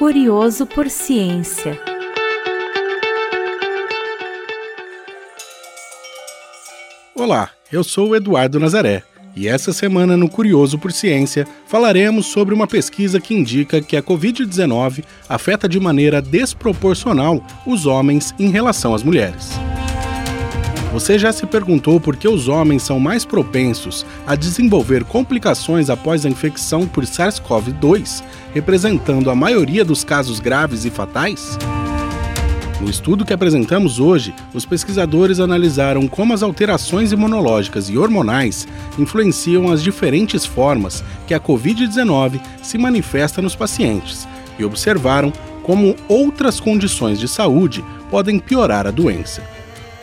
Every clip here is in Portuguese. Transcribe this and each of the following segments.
Curioso por Ciência. Olá, eu sou o Eduardo Nazaré e essa semana no Curioso por Ciência falaremos sobre uma pesquisa que indica que a Covid-19 afeta de maneira desproporcional os homens em relação às mulheres. Você já se perguntou por que os homens são mais propensos a desenvolver complicações após a infecção por SARS-CoV-2, representando a maioria dos casos graves e fatais? No estudo que apresentamos hoje, os pesquisadores analisaram como as alterações imunológicas e hormonais influenciam as diferentes formas que a Covid-19 se manifesta nos pacientes e observaram como outras condições de saúde podem piorar a doença.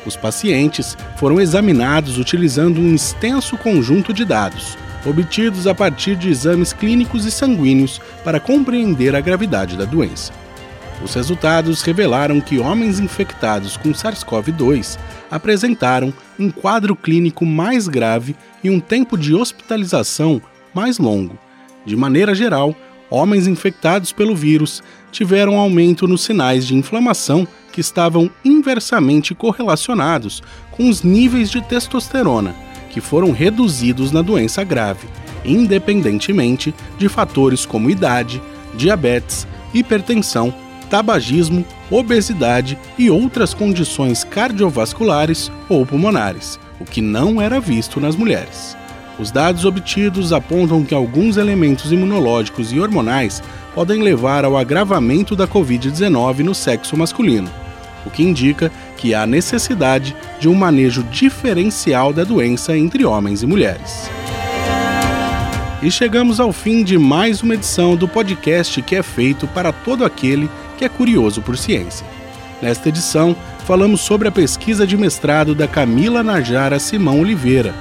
Os pacientes foram examinados utilizando um extenso conjunto de dados, obtidos a partir de exames clínicos e sanguíneos para compreender a gravidade da doença. Os resultados revelaram que homens infectados com SARS-CoV-2 apresentaram um quadro clínico mais grave e um tempo de hospitalização mais longo. De maneira geral, homens infectados pelo vírus tiveram aumento nos sinais de inflamação que estavam inversamente correlacionados com os níveis de testosterona, que foram reduzidos na doença grave, independentemente de fatores como idade, diabetes, hipertensão, tabagismo, obesidade e outras condições cardiovasculares ou pulmonares, o que não era visto nas mulheres. Os dados obtidos apontam que alguns elementos imunológicos e hormonais podem levar ao agravamento da Covid-19 no sexo masculino o que indica que há necessidade de um manejo diferencial da doença entre homens e mulheres. E chegamos ao fim de mais uma edição do podcast que é feito para todo aquele que é curioso por ciência. Nesta edição, falamos sobre a pesquisa de mestrado da Camila Najara Simão Oliveira,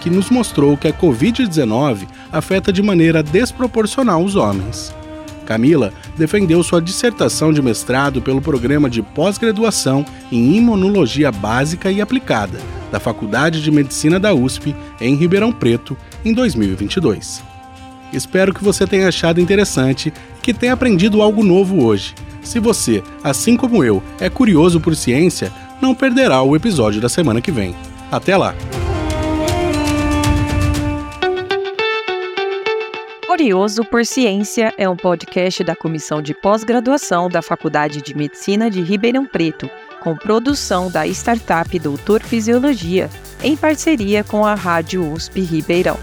que nos mostrou que a Covid-19 afeta de maneira desproporcional os homens. Camila defendeu sua dissertação de mestrado pelo programa de pós-graduação em Imunologia Básica e Aplicada da Faculdade de Medicina da USP, em Ribeirão Preto, em 2022. Espero que você tenha achado interessante e que tenha aprendido algo novo hoje. Se você, assim como eu, é curioso por ciência, não perderá o episódio da semana que vem. Até lá! Curioso por Ciência é um podcast da Comissão de Pós-Graduação da Faculdade de Medicina de Ribeirão Preto, com produção da startup Doutor Fisiologia, em parceria com a Rádio USP Ribeirão.